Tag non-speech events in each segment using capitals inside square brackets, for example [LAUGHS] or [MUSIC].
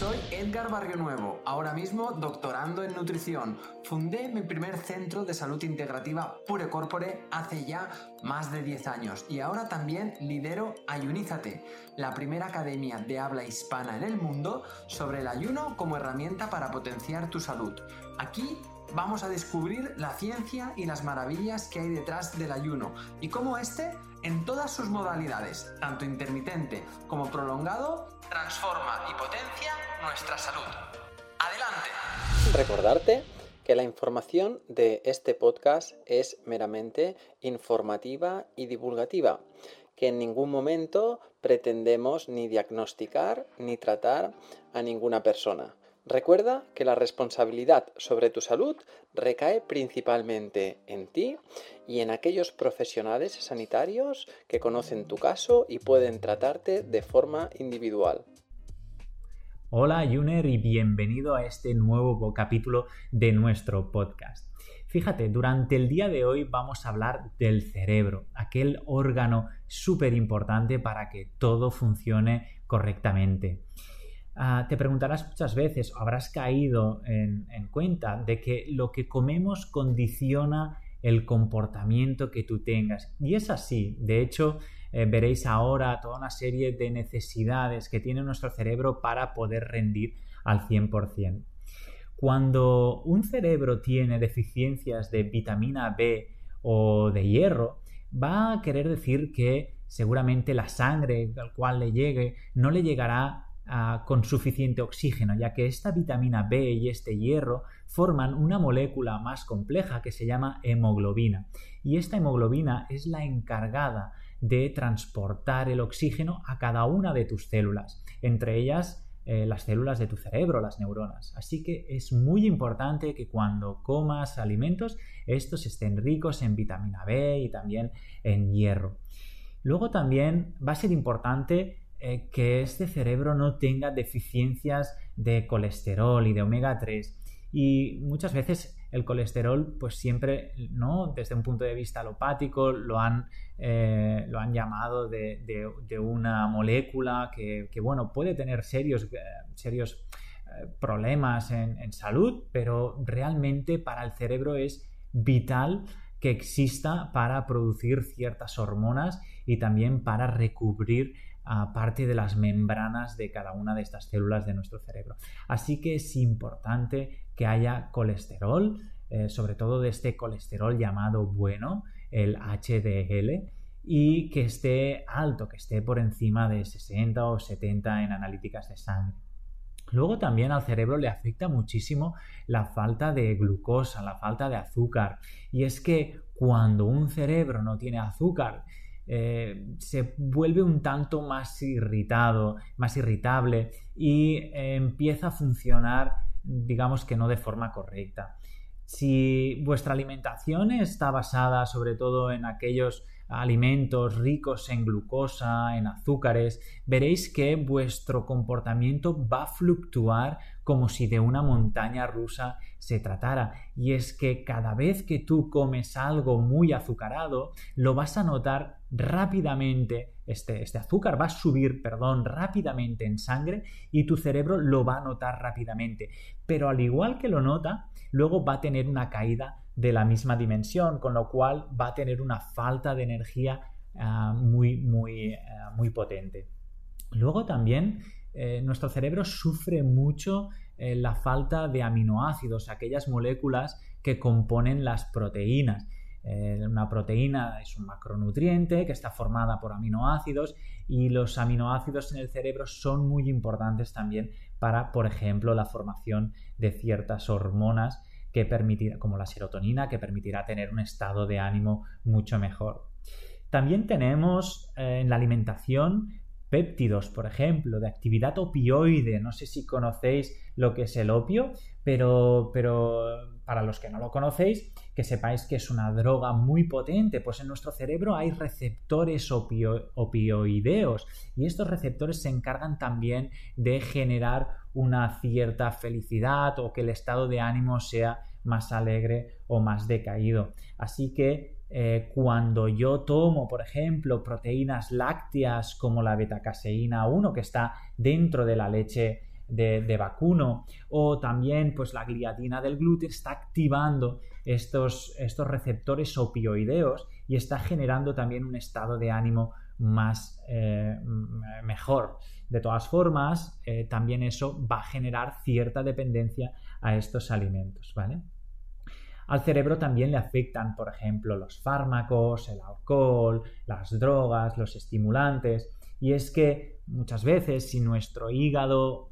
Soy Edgar Barrio Nuevo, ahora mismo doctorando en nutrición. Fundé mi primer centro de salud integrativa Pure Corpore hace ya más de 10 años y ahora también lidero Ayunízate, la primera academia de habla hispana en el mundo sobre el ayuno como herramienta para potenciar tu salud. Aquí vamos a descubrir la ciencia y las maravillas que hay detrás del ayuno y cómo este, en todas sus modalidades, tanto intermitente como prolongado, transforma y potencia nuestra salud. Adelante. Recordarte que la información de este podcast es meramente informativa y divulgativa, que en ningún momento pretendemos ni diagnosticar ni tratar a ninguna persona. Recuerda que la responsabilidad sobre tu salud recae principalmente en ti y en aquellos profesionales sanitarios que conocen tu caso y pueden tratarte de forma individual. Hola Juner y bienvenido a este nuevo capítulo de nuestro podcast. Fíjate, durante el día de hoy vamos a hablar del cerebro, aquel órgano súper importante para que todo funcione correctamente. Ah, te preguntarás muchas veces, o habrás caído en, cuenta de que lo que comemos condiciona el comportamiento que tú tengas. Y es así. De hecho, eh, veréis ahora toda una serie de necesidades que tiene nuestro cerebro para poder rendir al 100%. Cuando un cerebro tiene deficiencias de vitamina B o de hierro, va a querer decir que seguramente la sangre al cual le llegue no le llegará con suficiente oxígeno, ya que esta vitamina B y este hierro forman una molécula más compleja que se llama hemoglobina. Y esta hemoglobina es la encargada de transportar el oxígeno a cada una de tus células, entre ellas eh, las células de tu cerebro, las neuronas. Así que es muy importante que cuando comas alimentos, estos estén ricos en vitamina B y también en hierro. Luego también va a ser importante eh, que este cerebro no tenga deficiencias de colesterol y de omega 3. Y muchas veces el colesterol, pues siempre, ¿no? Desde un punto de vista alopático, lo han, eh, lo han llamado de, una molécula que, bueno, puede tener serios, eh, serios problemas en salud, pero realmente para el cerebro es vital que exista para producir ciertas hormonas y también para recubrir parte de las membranas de cada una de estas células de nuestro cerebro. Así que es importante que haya colesterol, eh, sobre todo de este colesterol llamado bueno, el HDL, y que esté alto, que esté por encima de 60 o 70 en analíticas de sangre. Luego también al cerebro le afecta muchísimo la falta de glucosa, la falta de azúcar. Y es que cuando un cerebro no tiene azúcar eh, se vuelve un tanto más irritado, más irritable y eh, empieza a funcionar, digamos que no de forma correcta. Si vuestra alimentación está basada sobre todo en aquellos alimentos ricos en glucosa, en azúcares, veréis que vuestro comportamiento va a fluctuar como si de una montaña rusa se tratara. Y es que cada vez que tú comes algo muy azucarado, lo vas a notar rápidamente, este, este, azúcar va a subir, perdón, rápidamente en sangre y tu cerebro lo va a notar rápidamente. Pero al igual que lo nota, luego va a tener una caída de la misma dimensión, con lo cual va a tener una falta de energía ah, muy, muy, ah, muy potente. Luego también eh, nuestro cerebro sufre mucho eh, la falta de aminoácidos, aquellas moléculas que componen las proteínas. Eh, una proteína es un macronutriente que está formada por aminoácidos y los aminoácidos en el cerebro son muy importantes también para, por ejemplo, la formación de ciertas hormonas que permitirá, como la serotonina, que permitirá tener un estado de ánimo mucho mejor. También tenemos eh, en la alimentación péptidos, por ejemplo, de actividad opioide. No sé si conocéis lo que es el opio, pero, pero para los que no lo conocéis, que sepáis que es una droga muy potente, pues en nuestro cerebro hay receptores opioideos y estos receptores se encargan también de generar una cierta felicidad o que el estado de ánimo sea más alegre o más decaído. Así que eh, cuando yo tomo, por ejemplo, proteínas lácteas como la betacaseína 1 que está dentro de la leche de, vacuno o también pues la gliadina del gluten está activando estos, estos receptores opioideos y está generando también un estado de ánimo más eh, mejor. De todas formas, eh, también eso va a generar cierta dependencia a estos alimentos, ¿vale? Al cerebro también le afectan, por ejemplo, los fármacos, el alcohol, las drogas, los estimulantes. Y es que muchas veces si nuestro hígado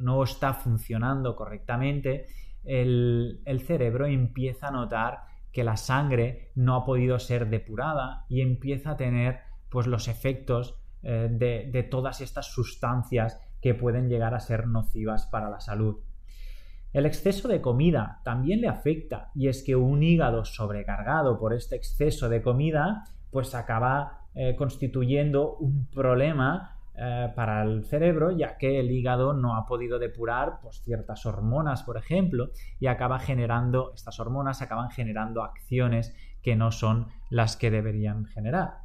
no está funcionando correctamente, el, cerebro empieza a notar que la sangre no ha podido ser depurada y empieza a tener pues, los efectos eh, de, de todas estas sustancias que pueden llegar a ser nocivas para la salud. El exceso de comida también le afecta y es que un hígado sobrecargado por este exceso de comida pues acaba eh, constituyendo un problema eh, para el cerebro ya que el hígado no ha podido depurar pues, ciertas hormonas por ejemplo y acaba generando estas hormonas acaban generando acciones que no son las que deberían generar.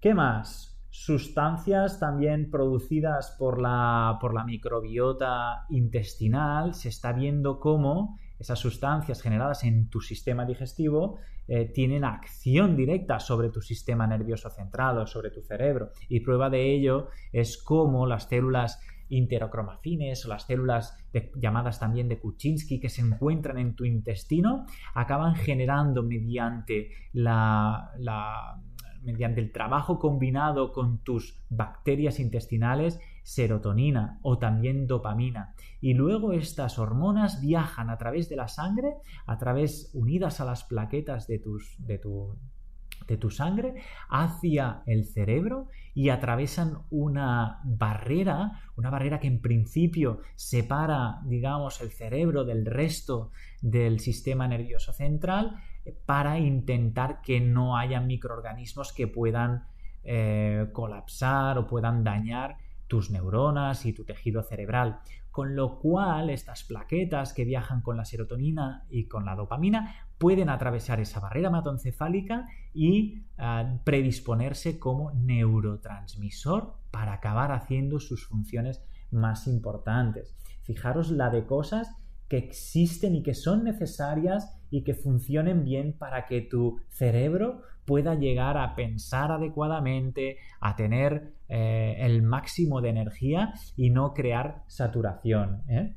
¿Qué más? sustancias también producidas por la, por la microbiota intestinal, se está viendo cómo esas sustancias generadas en tu sistema digestivo eh, tienen acción directa sobre tu sistema nervioso central o sobre tu cerebro. Y prueba de ello es cómo las células interocromafines o las células llamadas también de Kuczynski que se encuentran en tu intestino acaban generando mediante la mediante el trabajo combinado con tus bacterias intestinales, serotonina o también dopamina. Y luego estas hormonas viajan a través de la sangre, a través unidas a las plaquetas de, tus, de, tu, de tu sangre, hacia el cerebro y atravesan una barrera, una barrera que en principio separa, digamos, el cerebro del resto del sistema nervioso central para intentar que no haya microorganismos que puedan eh, colapsar o puedan dañar tus neuronas y tu tejido cerebral. Con lo cual, estas plaquetas que viajan con la serotonina y con la dopamina pueden atravesar esa barrera hematoencefálica y ah, predisponerse como neurotransmisor para acabar haciendo sus funciones más importantes. Fijaros la de cosas que existen y que son necesarias y que funcionen bien para que tu cerebro pueda llegar a pensar adecuadamente, a tener eh, el máximo de energía y no crear saturación. ¿eh?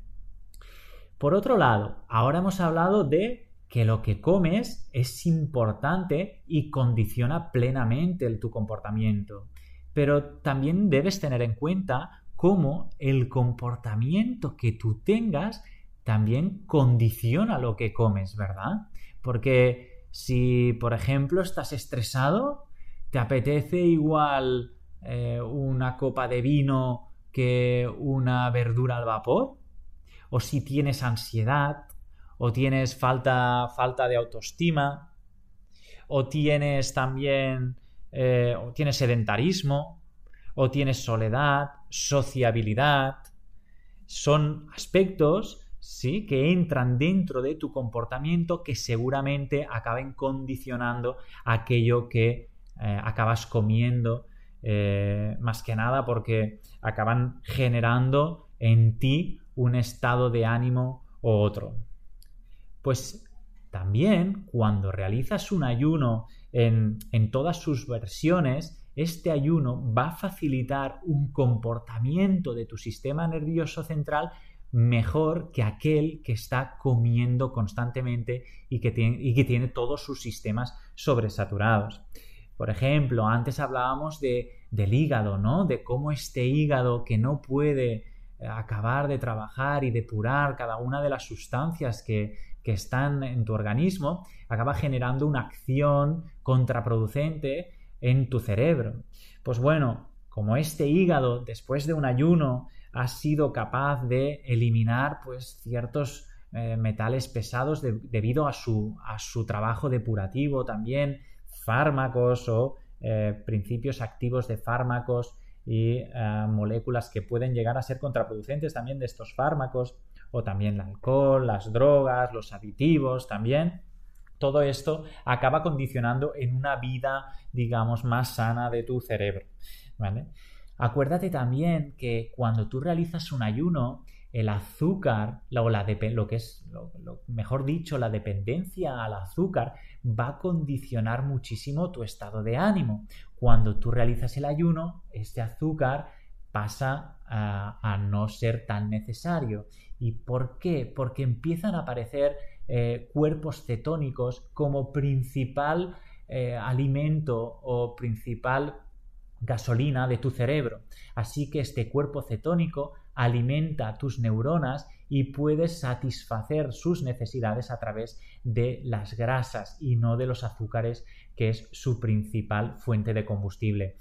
Por otro lado, ahora hemos hablado de que lo que comes es importante y condiciona plenamente tu comportamiento. Pero también debes tener en cuenta cómo el comportamiento que tú tengas también condiciona lo que comes, ¿verdad? Porque si, por ejemplo, estás estresado, te apetece igual eh, una copa de vino que una verdura al vapor, o si tienes ansiedad, o tienes falta, falta de autoestima, o tienes también eh, o tienes sedentarismo, o tienes soledad, sociabilidad. Son aspectos ¿sí? que entran dentro de tu comportamiento que seguramente acaben condicionando aquello que eh, acabas comiendo, eh, más que nada porque acaban generando en ti un estado de ánimo u otro. Pues también cuando realizas un ayuno en, en todas sus versiones, este ayuno va a facilitar un comportamiento de tu sistema nervioso central mejor que aquel que está comiendo constantemente y que tiene, y que tiene todos sus sistemas sobresaturados. Por ejemplo, antes hablábamos de, del hígado, ¿no? De cómo este hígado que no puede eh, acabar de trabajar y depurar cada una de las sustancias que, que están en tu organismo, acaba generando una acción contraproducente en tu cerebro. Pues bueno, como este hígado, después de un ayuno, has sido capaz de eliminar pues ciertos eh, metales pesados debido a su, a su, trabajo depurativo también, fármacos o eh, principios activos de fármacos y eh, moléculas que pueden llegar a ser contraproducentes también de estos fármacos, o también el alcohol, las drogas, los aditivos también. Todo esto acaba condicionando en una vida, digamos, más sana de tu cerebro. ¿vale? Acuérdate también que cuando tú realizas un ayuno, el azúcar, o la lo que es, mejor dicho, la dependencia al azúcar va a condicionar muchísimo tu estado de ánimo. Cuando tú realizas el ayuno, este azúcar pasa a, no ser tan necesario. ¿Y por qué? Porque empiezan a aparecer eh, cuerpos cetónicos como principal eh, alimento o principal gasolina de tu cerebro. Así que este cuerpo cetónico alimenta tus neuronas y puedes satisfacer sus necesidades a través de las grasas y no de los azúcares, que es su principal fuente de combustible.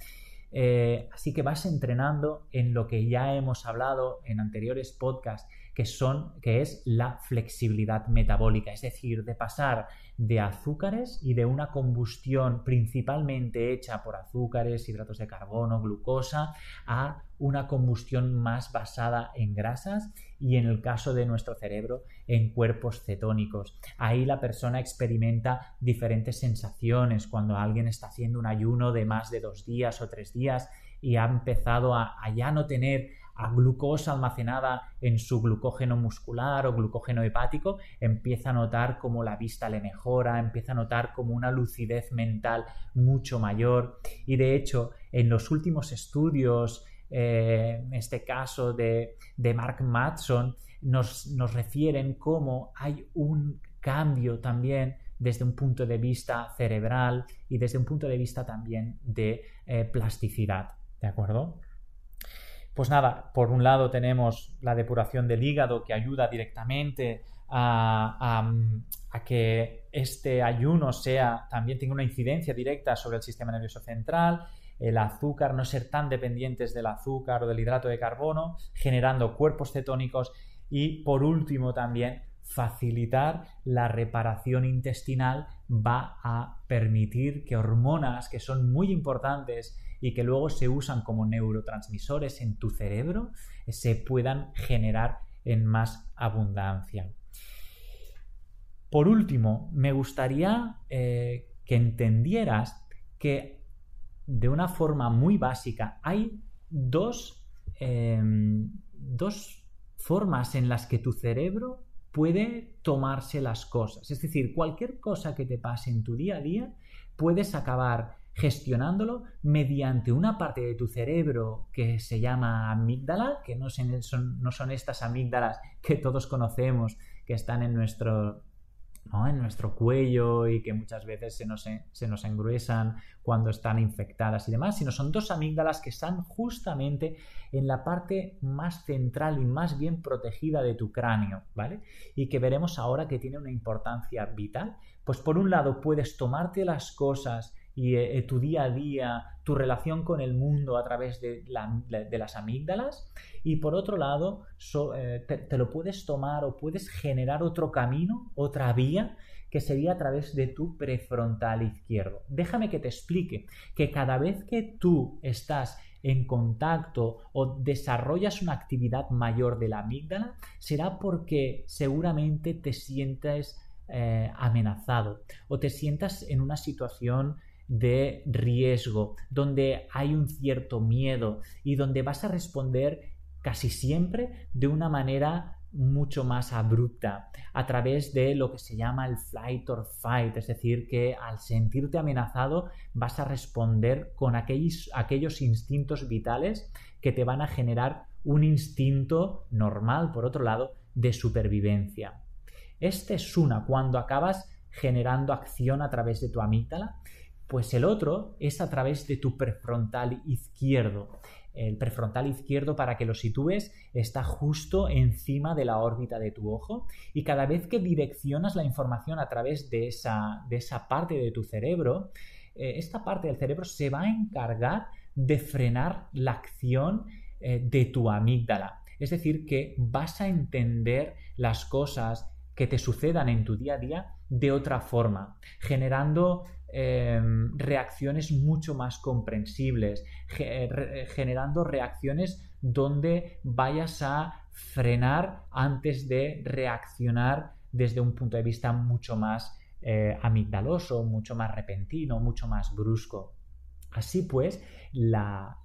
Eh, así que vas entrenando en lo que ya hemos hablado en anteriores podcasts, que son, que es la flexibilidad metabólica, es decir, de pasar de azúcares y de una combustión principalmente hecha por azúcares, hidratos de carbono, glucosa, a una combustión más basada en grasas y en el caso de nuestro cerebro en cuerpos cetónicos. Ahí la persona experimenta diferentes sensaciones cuando alguien está haciendo un ayuno de más de dos días o tres días y ha empezado a, ya no tener a glucosa almacenada en su glucógeno muscular o glucógeno hepático, empieza a notar como la vista le mejora, empieza a notar como una lucidez mental mucho mayor y de hecho en los últimos estudios, eh, en este caso de, Mark Matson, nos, refieren cómo hay un cambio también desde un punto de vista cerebral y desde un punto de vista también de eh, plasticidad. ¿De acuerdo? Pues nada, por un lado tenemos la depuración del hígado que ayuda directamente a, que este ayuno sea, también tenga una incidencia directa sobre el sistema nervioso central, el azúcar, no ser tan dependientes del azúcar o del hidrato de carbono, generando cuerpos cetónicos y por último también facilitar la reparación intestinal va a permitir que hormonas que son muy importantes y que luego se usan como neurotransmisores en tu cerebro se puedan generar en más abundancia. Por último, me gustaría eh, que entendieras que de una forma muy básica hay dos, em, dos formas en las que tu cerebro puede tomarse las cosas. Es decir, cualquier cosa que te pase en tu día a día, puedes acabar gestionándolo mediante una parte de tu cerebro que se llama amígdala, que no son, no son estas amígdalas que todos conocemos, que están en nuestro, en nuestro cuello y que muchas veces se nos, se nos engruesan cuando están infectadas y demás, sino son dos amígdalas que están justamente en la parte más central y más bien protegida de tu cráneo, ¿vale? Y que veremos ahora que tiene una importancia vital. Pues por un lado puedes tomarte las cosas y eh, eh, tu día a día, tu relación con el mundo a través de, las amígdalas. Y por otro lado, eh, te, lo puedes tomar o puedes generar otro camino, otra vía, que sería a través de tu prefrontal izquierdo. Déjame que te explique que cada vez que tú estás en contacto o desarrollas una actividad mayor de la amígdala, será porque seguramente te sientes amenazado o te sientas en una situación de riesgo, donde hay un cierto miedo y donde vas a responder casi siempre de una manera mucho más abrupta a través de lo que se llama el flight or fight, es decir, que al sentirte amenazado vas a responder con aquellos, aquellos instintos vitales que te van a generar un instinto normal, por otro lado, de supervivencia. Este es una cuando acabas generando acción a través de tu amígdala pues el otro es a través de tu prefrontal izquierdo. El prefrontal izquierdo, para que lo sitúes, está justo encima de la órbita de tu ojo y cada vez que direccionas la información a través de esa, de esa parte de tu cerebro, eh, esta parte del cerebro se va a encargar de frenar la acción eh, de tu amígdala. Es decir, que vas a entender las cosas que te sucedan en tu día a día de otra forma, generando em, reacciones mucho más comprensibles, generando reacciones donde vayas a frenar antes de reaccionar desde un punto de vista mucho más eh, amigdaloso, mucho más repentino, mucho más brusco. Así pues, la,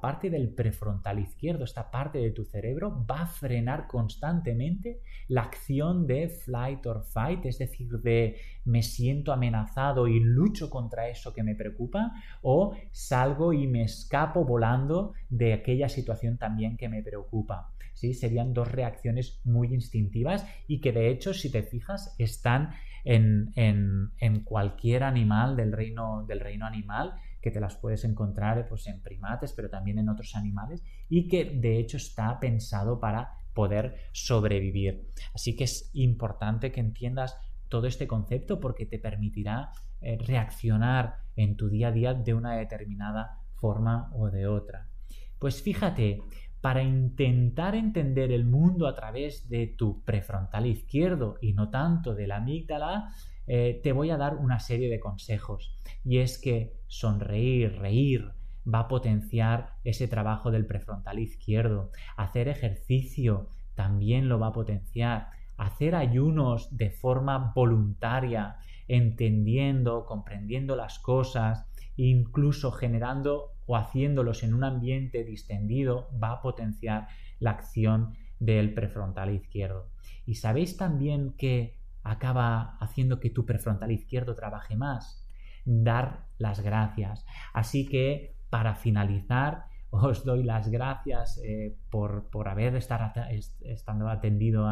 parte del prefrontal izquierdo, esta parte de tu cerebro, va a frenar constantemente la acción de flight or fight, es decir, de me siento amenazado y lucho contra eso que me preocupa, o salgo y me escapo volando de aquella situación también que me preocupa. ¿Sí? Serían dos reacciones muy instintivas y que de hecho, si te fijas, están en, en cualquier animal del reino, del reino animal que te las puedes encontrar pues, en primates, pero también en otros animales, y que de hecho está pensado para poder sobrevivir. Así que es importante que entiendas todo este concepto porque te permitirá eh, reaccionar en tu día a día de una determinada forma o de otra. Pues fíjate, para intentar entender el mundo a través de tu prefrontal izquierdo y no tanto de la amígdala, eh, te voy a dar una serie de consejos. Y es que sonreír, reír, va a potenciar ese trabajo del prefrontal izquierdo. Hacer ejercicio también lo va a potenciar. Hacer ayunos de forma voluntaria, entendiendo, comprendiendo las cosas, incluso generando o haciéndolos en un ambiente distendido, va a potenciar la acción del prefrontal izquierdo. Y sabéis también que acaba haciendo que tu prefrontal izquierdo trabaje más. Dar las gracias. Así que para finalizar, [LAUGHS] os doy las gracias eh, por, haber estar estando atendido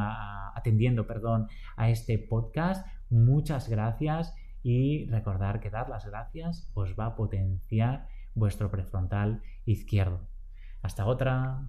atendiendo perdón, a este podcast. Muchas gracias y recordar que dar las gracias os va a potenciar vuestro prefrontal izquierdo. Hasta otra.